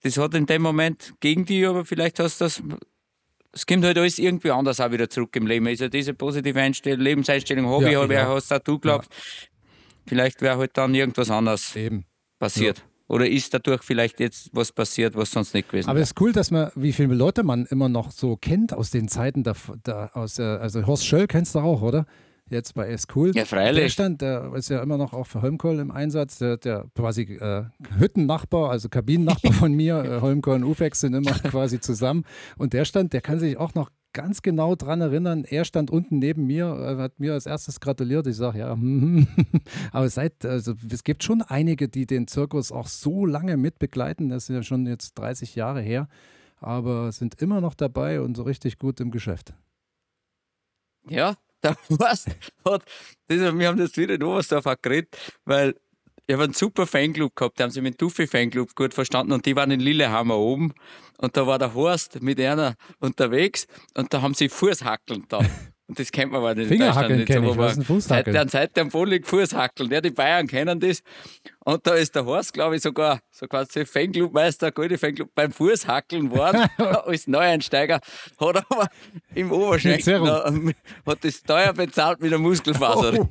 das hat in dem Moment gegen dich, aber vielleicht hast du das. Es kommt halt alles irgendwie anders auch wieder zurück im Leben. Also diese positive Einstellung, Lebenseinstellung, Hobby, ja, ja. hast auch du glaubst. Ja. Vielleicht wäre halt dann irgendwas anderes Eben. passiert. Ja. Oder ist dadurch vielleicht jetzt was passiert, was sonst nicht gewesen wäre? Aber es ist cool, dass man, wie viele Leute man immer noch so kennt aus den Zeiten, da, da aus, also Horst Schöll kennst du auch, oder? Jetzt bei S-Cool. Ja, freilich. Der stand, der ist ja immer noch auch für Holmkohl im Einsatz. Der, der quasi äh, Hüttennachbar, also Kabinennachbar von mir, äh, Holmkohl und Ufex sind immer quasi zusammen. Und der stand, der kann sich auch noch ganz genau dran erinnern. Er stand unten neben mir, äh, hat mir als erstes gratuliert. Ich sage, ja, aber seit, also es gibt schon einige, die den Zirkus auch so lange mitbegleiten. Das ist ja schon jetzt 30 Jahre her, aber sind immer noch dabei und so richtig gut im Geschäft. Ja, da war's, hat, das, wir haben das wieder in Oberstdorf auch geredet, weil ich habe einen super Fanclub gehabt, die haben sich mit dem Tuffy Fanclub gut verstanden und die waren in Lillehammer oben und da war der Horst mit einer unterwegs und da haben sie Fußhackeln da. Und das kennt man aber nicht in Deutschland nicht so, wo man seit, seit dem Bolig Fußhackeln. Ja, die Bayern kennen das. Und da ist der Horst, glaube ich, sogar so quasi Fanclubmeister, gute Fanclub beim Fußhackeln worden als Neueinsteiger. Hat aber im Oberschenkel noch, hat das teuer bezahlt mit der Muskelfaser.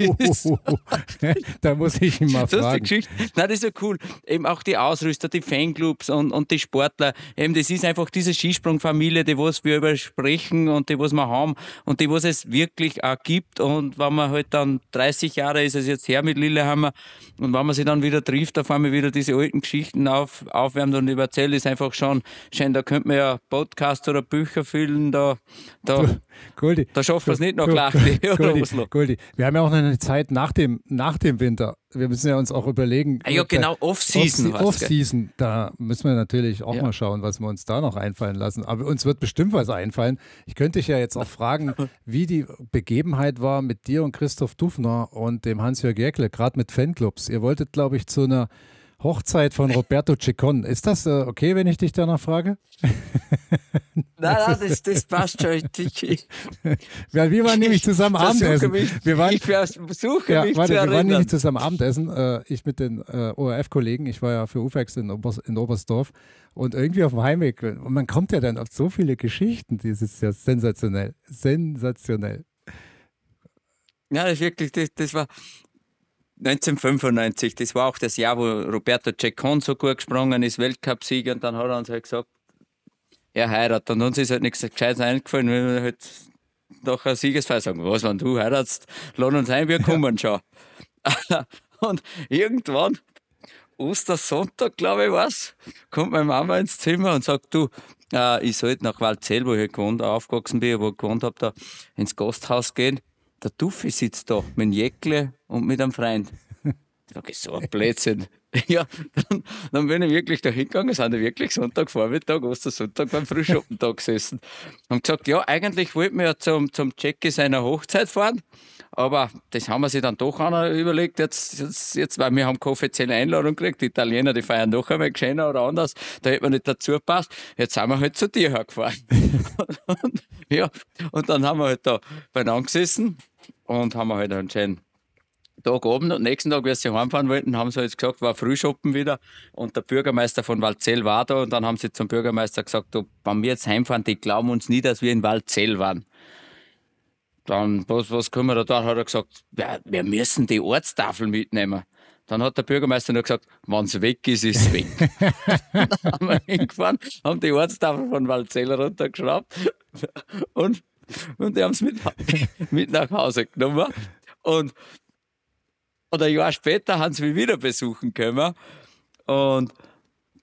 da muss ich mal fragen. Das ist die Geschichte. Nein, das ist ja cool. Eben auch die Ausrüster, die Fanclubs und, und die Sportler. Eben, das ist einfach diese Skisprungfamilie, die was wir übersprechen und die was wir haben und die was es wirklich auch gibt. Und wenn man halt dann 30 Jahre ist es jetzt her mit Lillehammer und wenn man sich dann wieder trifft, auf einmal wieder diese alten Geschichten auf, aufwärmt und überzählt, ist einfach schon schön. Da könnte man ja Podcast oder Bücher füllen, da, da, Goldi, da schafft man es nicht noch gleich. Goldi, Goldi, wir haben ja auch noch eine Zeit nach dem, nach dem Winter. Wir müssen ja uns auch überlegen. Ah, ja, genau, Off-Season. Off-Season, da müssen wir natürlich auch ja. mal schauen, was wir uns da noch einfallen lassen. Aber uns wird bestimmt was einfallen. Ich könnte dich ja jetzt auch fragen, wie die Begebenheit war mit dir und Christoph Dufner und dem Hans-Jörg Jäckle, gerade mit Fanclubs. Ihr wolltet, glaube ich, zu einer Hochzeit von Roberto Ciccon. Ist das äh, okay, wenn ich dich danach frage? nein, nein, das, das passt schon. Weil wir waren nämlich zusammen Abendessen. Mich, wir waren, ich versuche ja, mich warte, zu Wir waren nämlich zusammen Abendessen, äh, ich mit den äh, ORF-Kollegen. Ich war ja für UFEX in, Obers, in Oberstdorf. Und irgendwie auf dem Heimweg, und man kommt ja dann auf so viele Geschichten, das ist ja sensationell. Sensationell. Ja, das wirklich, das, das war, 1995, das war auch das Jahr, wo Roberto Ceccon so gut gesprungen ist, Weltcupsieger, und dann hat er uns halt gesagt, er heiratet. Und uns ist halt nichts Gescheites eingefallen, wenn wir halt nach einer Siegesfeier sagen, was, wenn du heiratst, lass uns ein, wir kommen schon. und irgendwann, Ostersonntag, glaube ich, was, kommt meine Mama ins Zimmer und sagt, du, äh, ich sollte nach Waldzell, wo ich gewohnt, aufgewachsen bin, wo ich gewohnt habe, da ins Gasthaus gehen der Tuffi sitzt da mit dem Jäckle und mit einem Freund. Ich, so ein Blödsinn. Ja, dann, dann bin ich wirklich da hingegangen, sind wir wirklich Sonntagvormittag, Ostersonntag beim Frühschoppentag gesessen. Und gesagt, ja, eigentlich wollten wir ja zum, zum Jackie seiner Hochzeit fahren. Aber das haben wir sich dann doch auch überlegt, jetzt, jetzt, jetzt, weil wir haben keine offizielle Einladung gekriegt, die Italiener, die feiern noch einmal gescheiner oder anders, da hätte man nicht dazu gepasst. Jetzt sind wir halt zu dir hergefahren. und, ja, und dann haben wir halt da beieinander gesessen und haben halt einen schönen Tag oben und nächsten Tag, wie sie heimfahren wollten, haben sie jetzt gesagt, war Frühschoppen wieder und der Bürgermeister von Waldzell war da und dann haben sie zum Bürgermeister gesagt, du, wenn wir jetzt heimfahren, die glauben uns nie, dass wir in Waldzell waren. Dann, was, was können wir da tun? Hat er gesagt, ja, wir müssen die Ortstafel mitnehmen. Dann hat der Bürgermeister nur gesagt, wenn es weg ist, ist es weg. dann haben wir hingefahren, haben die Ortstafel von Waldzell runtergeschraubt und, und die haben es mit, mit nach Hause genommen. Und und ein Jahr später haben sie mich wieder besuchen können. Und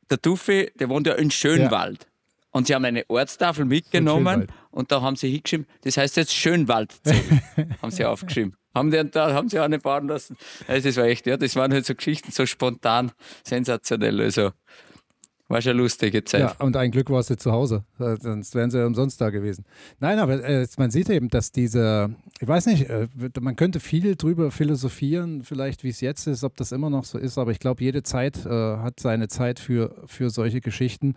der Tuffi, der wohnt ja in Schönwald. Ja. Und sie haben eine Ortstafel mitgenommen und da haben sie hingeschrieben, das heißt jetzt Schönwaldzell, haben sie aufgeschrieben. Haben die, da haben sie auch nicht bauen lassen. Also das war echt, ja, das waren halt so Geschichten, so spontan, sensationell. Also war schon lustige Zeit. Ja, und ein Glück warst du zu Hause, äh, sonst wären sie ja umsonst da gewesen. Nein, aber äh, man sieht eben, dass diese, ich weiß nicht, äh, man könnte viel drüber philosophieren, vielleicht wie es jetzt ist, ob das immer noch so ist, aber ich glaube, jede Zeit äh, hat seine Zeit für, für solche Geschichten.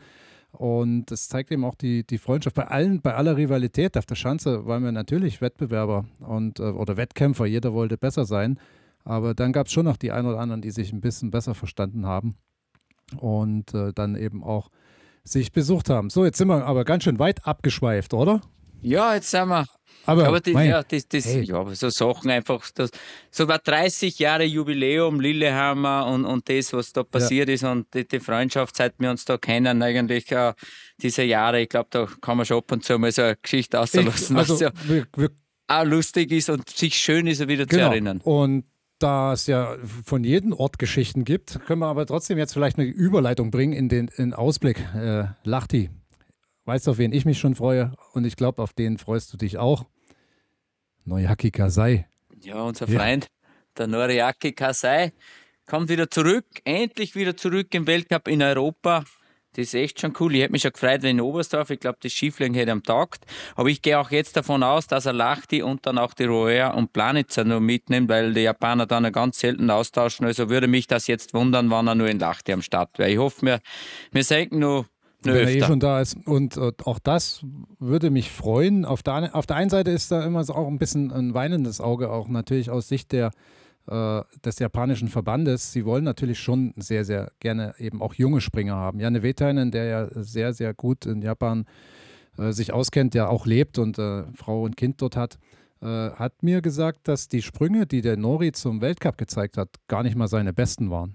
Und das zeigt eben auch die, die Freundschaft. Bei allen, bei aller Rivalität auf der Schanze waren wir natürlich Wettbewerber und, äh, oder Wettkämpfer, jeder wollte besser sein. Aber dann gab es schon noch die ein oder anderen, die sich ein bisschen besser verstanden haben und äh, dann eben auch sich besucht haben. So, jetzt sind wir aber ganz schön weit abgeschweift, oder? Ja, jetzt sind wir. Aber, aber die, ja, das, das, hey. ja, so Sachen einfach, das, so war 30 Jahre Jubiläum Lillehammer und, und das, was da passiert ja. ist und die, die, Freundschaft, seit wir uns da kennen, eigentlich äh, diese Jahre, ich glaube, da kann man schon ab und zu mal so eine Geschichte auslassen, also, was ja wir, wir, auch lustig ist und sich schön ist, wieder genau. zu erinnern. Und da es ja von jedem Ort Geschichten gibt, können wir aber trotzdem jetzt vielleicht eine Überleitung bringen in den in Ausblick. Äh, Lachti, weißt du, auf wen ich mich schon freue? Und ich glaube, auf den freust du dich auch. Noyaki Kasai. Ja, unser Freund, ja. der Noriaki Kasai, kommt wieder zurück, endlich wieder zurück im Weltcup in Europa. Das ist echt schon cool. Ich hätte mich schon gefreut, wenn in Oberstdorf, ich glaube, das Skifliegen hätte am Tag. Aber ich gehe auch jetzt davon aus, dass er Lachti und dann auch die Roer und Planitzer nur mitnimmt, weil die Japaner dann ganz selten austauschen. Also würde mich das jetzt wundern, wann er nur in Lachti am Start wäre. Ich hoffe, wir, wir senken nur Wenn öfter. er eh schon da ist. Und äh, auch das würde mich freuen. Auf der, auf der einen Seite ist da immer so auch ein bisschen ein weinendes Auge, auch natürlich aus Sicht der äh, des japanischen Verbandes, sie wollen natürlich schon sehr, sehr gerne eben auch junge Springer haben. Janne Wetainen, der ja sehr, sehr gut in Japan äh, sich auskennt, der auch lebt und äh, Frau und Kind dort hat, äh, hat mir gesagt, dass die Sprünge, die der Nori zum Weltcup gezeigt hat, gar nicht mal seine besten waren.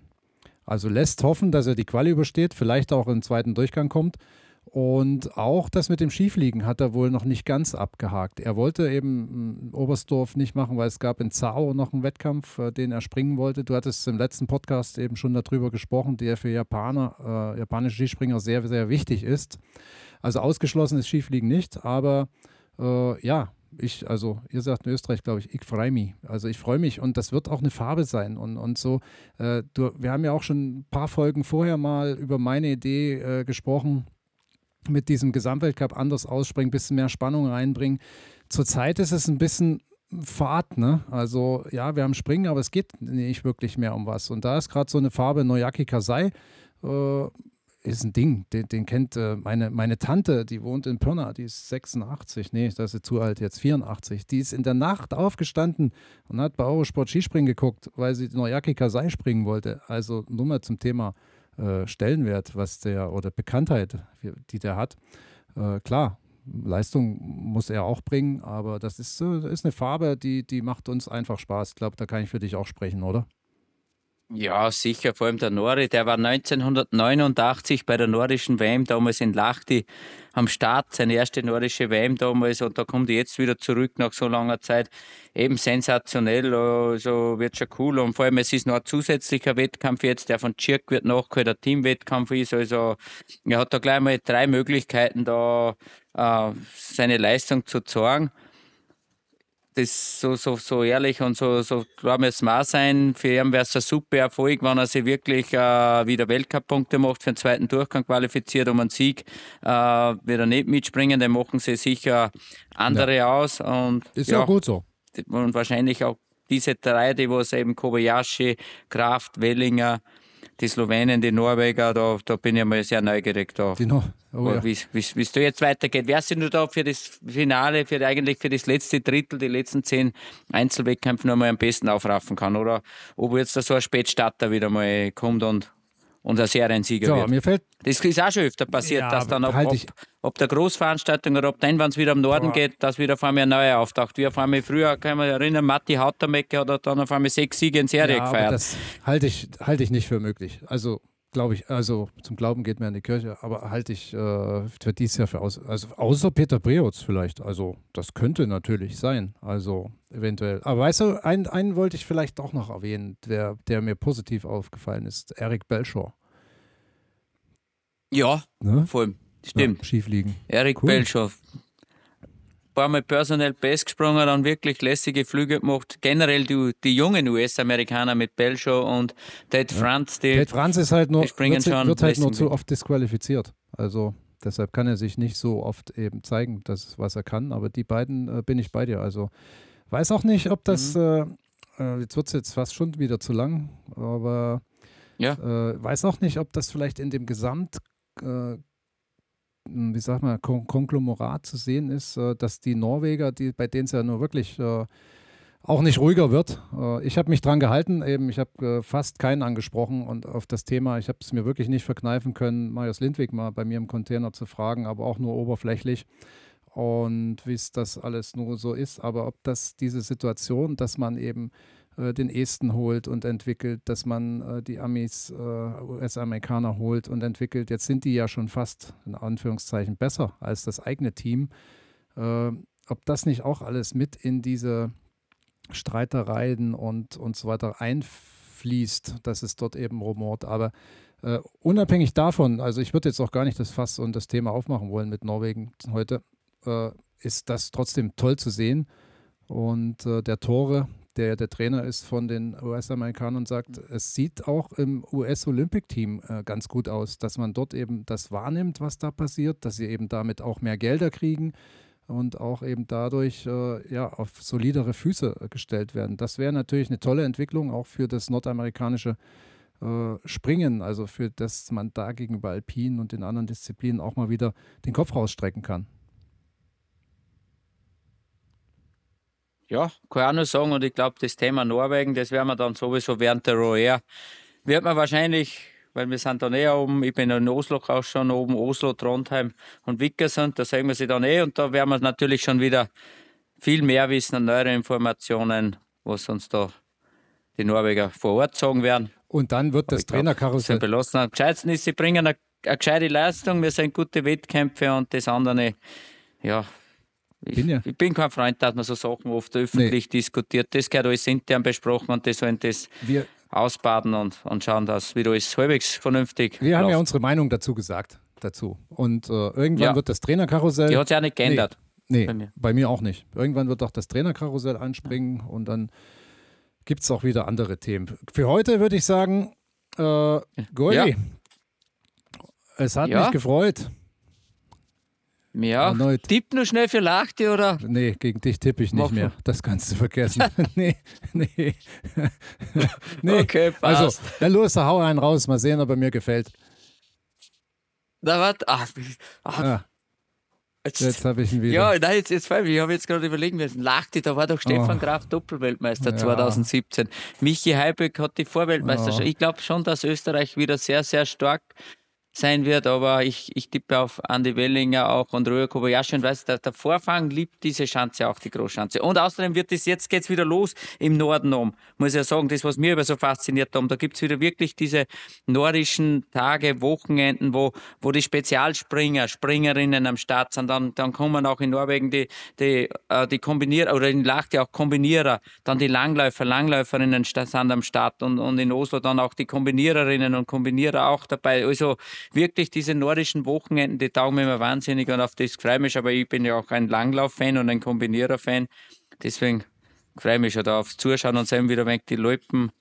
Also lässt hoffen, dass er die Quali übersteht, vielleicht auch im zweiten Durchgang kommt. Und auch das mit dem Skifliegen hat er wohl noch nicht ganz abgehakt. Er wollte eben mm, Oberstdorf nicht machen, weil es gab in Zao noch einen Wettkampf, äh, den er springen wollte. Du hattest im letzten Podcast eben schon darüber gesprochen, der für Japaner, äh, japanische Skispringer sehr, sehr wichtig ist. Also ausgeschlossen ist Skifliegen nicht, aber äh, ja, ich, also ihr sagt in Österreich, glaube ich, ich freue mich. Also ich freue mich und das wird auch eine Farbe sein. Und, und so, äh, du, wir haben ja auch schon ein paar Folgen vorher mal über meine Idee äh, gesprochen, mit diesem Gesamtweltcup anders ausspringen, ein bisschen mehr Spannung reinbringen. Zurzeit ist es ein bisschen Fahrt, ne? Also ja, wir haben Springen, aber es geht nicht wirklich mehr um was. Und da ist gerade so eine Farbe Noyaki Kasai, äh, ist ein Ding. Den, den kennt äh, meine, meine Tante, die wohnt in Pirna, die ist 86, nee, das ist zu alt jetzt, 84. Die ist in der Nacht aufgestanden und hat bei Eurosport Skispringen geguckt, weil sie Noyaki Kasai springen wollte. Also nur mal zum Thema äh, Stellenwert, was der oder Bekanntheit, die der hat. Äh, klar, Leistung muss er auch bringen, aber das ist, äh, ist eine Farbe, die, die macht uns einfach Spaß. Ich glaube, da kann ich für dich auch sprechen, oder? Ja, sicher, vor allem der Nori, der war 1989 bei der nordischen WM damals in Lachti am Start, seine erste nordische WM damals und da kommt er jetzt wieder zurück nach so langer Zeit. Eben sensationell, also wird schon cool und vor allem es ist noch ein zusätzlicher Wettkampf jetzt, der von Tschirk wird nachgeholt, der Teamwettkampf ist, also er hat da gleich mal drei Möglichkeiten da äh, seine Leistung zu zeigen das so, so, so ehrlich und so, so klar müssen wir auch sein. Für ihn wäre es ein super Erfolg, wenn er sich wirklich äh, wieder Weltcup-Punkte macht, für den zweiten Durchgang qualifiziert um einen Sieg. Äh, wird er nicht mitspringen, dann machen sie sicher andere ja. aus. Und, Ist ja, gut so. Und wahrscheinlich auch diese drei, die was eben Kobayashi, Kraft, Wellinger, die Slowenen, die Norweger, da, da bin ich mal sehr neugierig da. No oh, ja. wie es da jetzt weitergeht. Wer sind nur da für das Finale, für eigentlich für das letzte Drittel, die letzten zehn Einzelwettkämpfe noch mal am besten aufraffen kann? Oder ob jetzt da so ein Spätstarter wieder mal kommt und unser Seriensieger ja, wird. Mir fällt das ist auch schon öfter passiert, ja, dass dann ob, halt ob, ob, der Großveranstaltung oder ob dann, wenn es wieder im Norden Boah. geht, dass wieder auf einmal ein neuer auftaucht. Wie auf einmal früher, kann man erinnern, Matti Hautermecke hat dann auf einmal sechs Siege in Serie ja, gefeiert. das halte ich, halte ich nicht für möglich. Also glaube ich, also zum Glauben geht mir in die Kirche, aber halte ich äh, für dies Jahr für aus. Also außer Peter Breutz vielleicht. Also das könnte natürlich sein. Also eventuell. Aber weißt du, einen, einen wollte ich vielleicht auch noch erwähnen, der, der mir positiv aufgefallen ist. Eric Belshore. Ja, ne? voll. Stimmt. Ja, Schiefliegen. Eric cool. Belshore paar Mal personell Best gesprungen, dann wirklich lässige Flüge gemacht. Generell die, die jungen US-Amerikaner mit Belshaw und Ted ja. Franz, die, Ted Franz ist halt nur, wird, wird halt nur zu oft disqualifiziert. Also deshalb kann er sich nicht so oft eben zeigen, das, was er kann. Aber die beiden äh, bin ich bei dir. Also weiß auch nicht, ob das, mhm. äh, äh jetzt wird es jetzt fast schon wieder zu lang, aber ja. äh, weiß auch nicht, ob das vielleicht in dem Gesamt äh, wie sagt man, Kon Konglomerat zu sehen ist, äh, dass die Norweger, die, bei denen es ja nur wirklich äh, auch nicht ruhiger wird. Äh, ich habe mich dran gehalten, eben, ich habe fast keinen angesprochen und auf das Thema, ich habe es mir wirklich nicht verkneifen können, Marius Lindwig mal bei mir im Container zu fragen, aber auch nur oberflächlich und wie es das alles nur so ist. Aber ob das diese Situation, dass man eben äh, den Esten holt und entwickelt, dass man äh, die Amis, äh, US-Amerikaner holt und entwickelt. Jetzt sind die ja schon fast in Anführungszeichen besser als das eigene Team. Äh, ob das nicht auch alles mit in diese Streitereien und, und so weiter einfließt, dass es dort eben rumort. Aber Uh, unabhängig davon, also ich würde jetzt auch gar nicht das Fass und das Thema aufmachen wollen mit Norwegen heute, uh, ist das trotzdem toll zu sehen. Und uh, der Tore, der der Trainer ist von den US-Amerikanern, sagt, es sieht auch im US-Olympic-Team äh, ganz gut aus, dass man dort eben das wahrnimmt, was da passiert, dass sie eben damit auch mehr Gelder kriegen und auch eben dadurch äh, ja, auf solidere Füße gestellt werden. Das wäre natürlich eine tolle Entwicklung auch für das nordamerikanische äh, Springen, also für das man da gegenüber Alpinen und den anderen Disziplinen auch mal wieder den Kopf rausstrecken kann. Ja, kann ich auch nur sagen. Und ich glaube, das Thema Norwegen, das werden wir dann sowieso während der Roer, wird man wahrscheinlich, weil wir sind da näher oben, ich bin in Oslo auch schon oben, Oslo, Trondheim und Wickersund, da sehen wir sie dann eh und da werden wir natürlich schon wieder viel mehr wissen und neuere Informationen, was uns da die Norweger vor Ort sagen werden. Und dann wird das Trainerkarussell. Belassen. Am gescheitsten ist, sie bringen eine, eine gescheite Leistung, wir sind gute Wettkämpfe und das andere, ja, ich bin, ja. ich bin kein Freund, dass man so Sachen oft öffentlich nee. diskutiert. Das gehört alles intern besprochen und die sollen das wir, ausbaden und, und schauen, dass wieder alles halbwegs vernünftig Wir läuft. haben ja unsere Meinung dazu gesagt. Dazu. Und äh, irgendwann ja. wird das Trainerkarussell. Die hat sich ja nicht geändert. Nee, nee bei, mir. bei, mir. auch nicht. Irgendwann wird auch das Trainerkarussell anspringen ja. und dann gibt es auch wieder andere Themen. Für heute würde ich sagen, äh, Goldi, es hat mich gefreut. Ja, Erneut. tipp nur schnell für Lachti oder? Nee, gegen dich tippe ich nicht Mach mehr. Das kannst du vergessen. nee, nee. nee. Okay, passt. Also, dann los, hau einen raus. Mal sehen, ob er mir gefällt. Na, warte. Ach, ach. Ja. Jetzt, jetzt habe ich ihn wieder. Ja, nein, jetzt, jetzt Ich habe jetzt gerade überlegen müssen. Lachti, da war doch Stefan oh. Graf Doppelweltmeister ja. 2017. Michi Heiböck hat die Vorweltmeisterschaft. Oh. Ich glaube schon, dass Österreich wieder sehr, sehr stark sein wird, aber ich, ich tippe auf Andy Wellinger auch und Röhr Kobayashi und weiß, der, der Vorfang liebt diese Schanze auch, die Großschanze. Und außerdem wird es jetzt geht's wieder los im Norden um. Muss ja sagen, das, was mir aber so fasziniert hat, da gibt's wieder wirklich diese nordischen Tage, Wochenenden, wo, wo die Spezialspringer, Springerinnen am Start sind. Dann, dann kommen auch in Norwegen die, die, äh, die Kombinierer, oder in Lachte auch Kombinierer, dann die Langläufer, Langläuferinnen sind am Start und, und in Oslo dann auch die Kombiniererinnen und Kombinierer auch dabei. Also wirklich diese nordischen Wochenenden, die taugen mir immer wahnsinnig und auf das freue ich mich. Aber ich bin ja auch ein Langlauf-Fan und ein Kombinierer-Fan. deswegen freue ich mich schon da aufs Zuschauen und sehen wieder, wenn die Loipen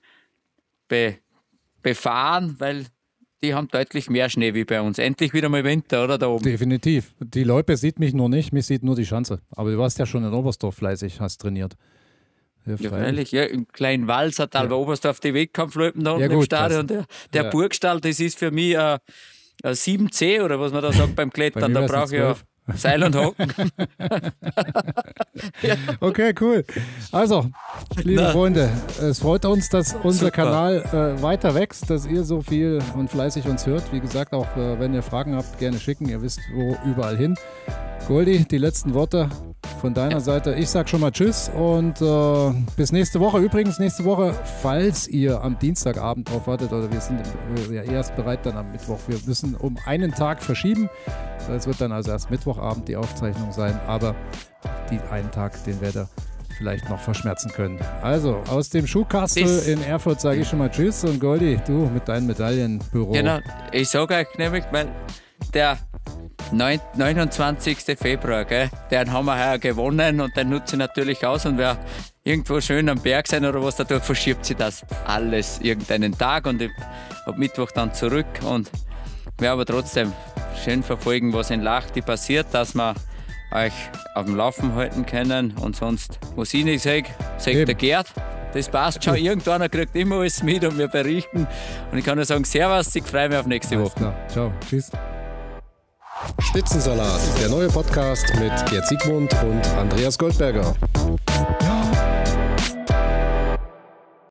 be, befahren, weil die haben deutlich mehr Schnee wie bei uns. Endlich wieder mal Winter, oder da oben? Definitiv. Die Loipe sieht mich nur nicht, mich sieht nur die Schanze. Aber du warst ja schon in Oberstdorf fleißig, hast trainiert. Ja, freilich. Ja, Im kleinen Walsertal, ja. bei Oberstdorf die Wettkampfloipen da ja, im Stadion. Der, der ja. Burgstall, das ist für mich ein, ein 7C oder was man da sagt beim Klettern. da brauche ich ja Seil und Hocken. Okay, cool. Also, liebe Na. Freunde, es freut uns, dass unser Super. Kanal äh, weiter wächst, dass ihr so viel und fleißig uns hört. Wie gesagt, auch äh, wenn ihr Fragen habt, gerne schicken. Ihr wisst, wo überall hin. Goldi, die letzten Worte von deiner Seite. Ich sage schon mal Tschüss und äh, bis nächste Woche. Übrigens, nächste Woche, falls ihr am Dienstagabend drauf wartet, oder wir sind ja erst bereit dann am Mittwoch. Wir müssen um einen Tag verschieben. Es wird dann also erst Mittwochabend die Aufzeichnung sein, aber die einen Tag, den werdet ihr vielleicht noch verschmerzen können. Also, aus dem Schuhkastel in Erfurt sage ich schon mal Tschüss und Goldi, du mit deinem Medaillenbüro. Genau, ich sage euch nämlich, weil der 29. Februar, gell? den haben wir heuer gewonnen und den nutze ich natürlich aus und wer irgendwo schön am Berg sein oder was, dadurch verschiebt sich das alles irgendeinen Tag und ich ab Mittwoch dann zurück und werde aber trotzdem schön verfolgen, was in Lachti passiert, dass wir euch auf dem Laufen halten können und sonst, was ich nicht sage, sagt der Gerd. Das passt schon. Irgendwann kriegt immer alles mit und wir berichten. Und ich kann nur sagen, Servus, ich freue mich auf nächste Woche. Ciao, tschüss. Spitzensalat, der neue Podcast mit Gerd Siegmund und Andreas Goldberger.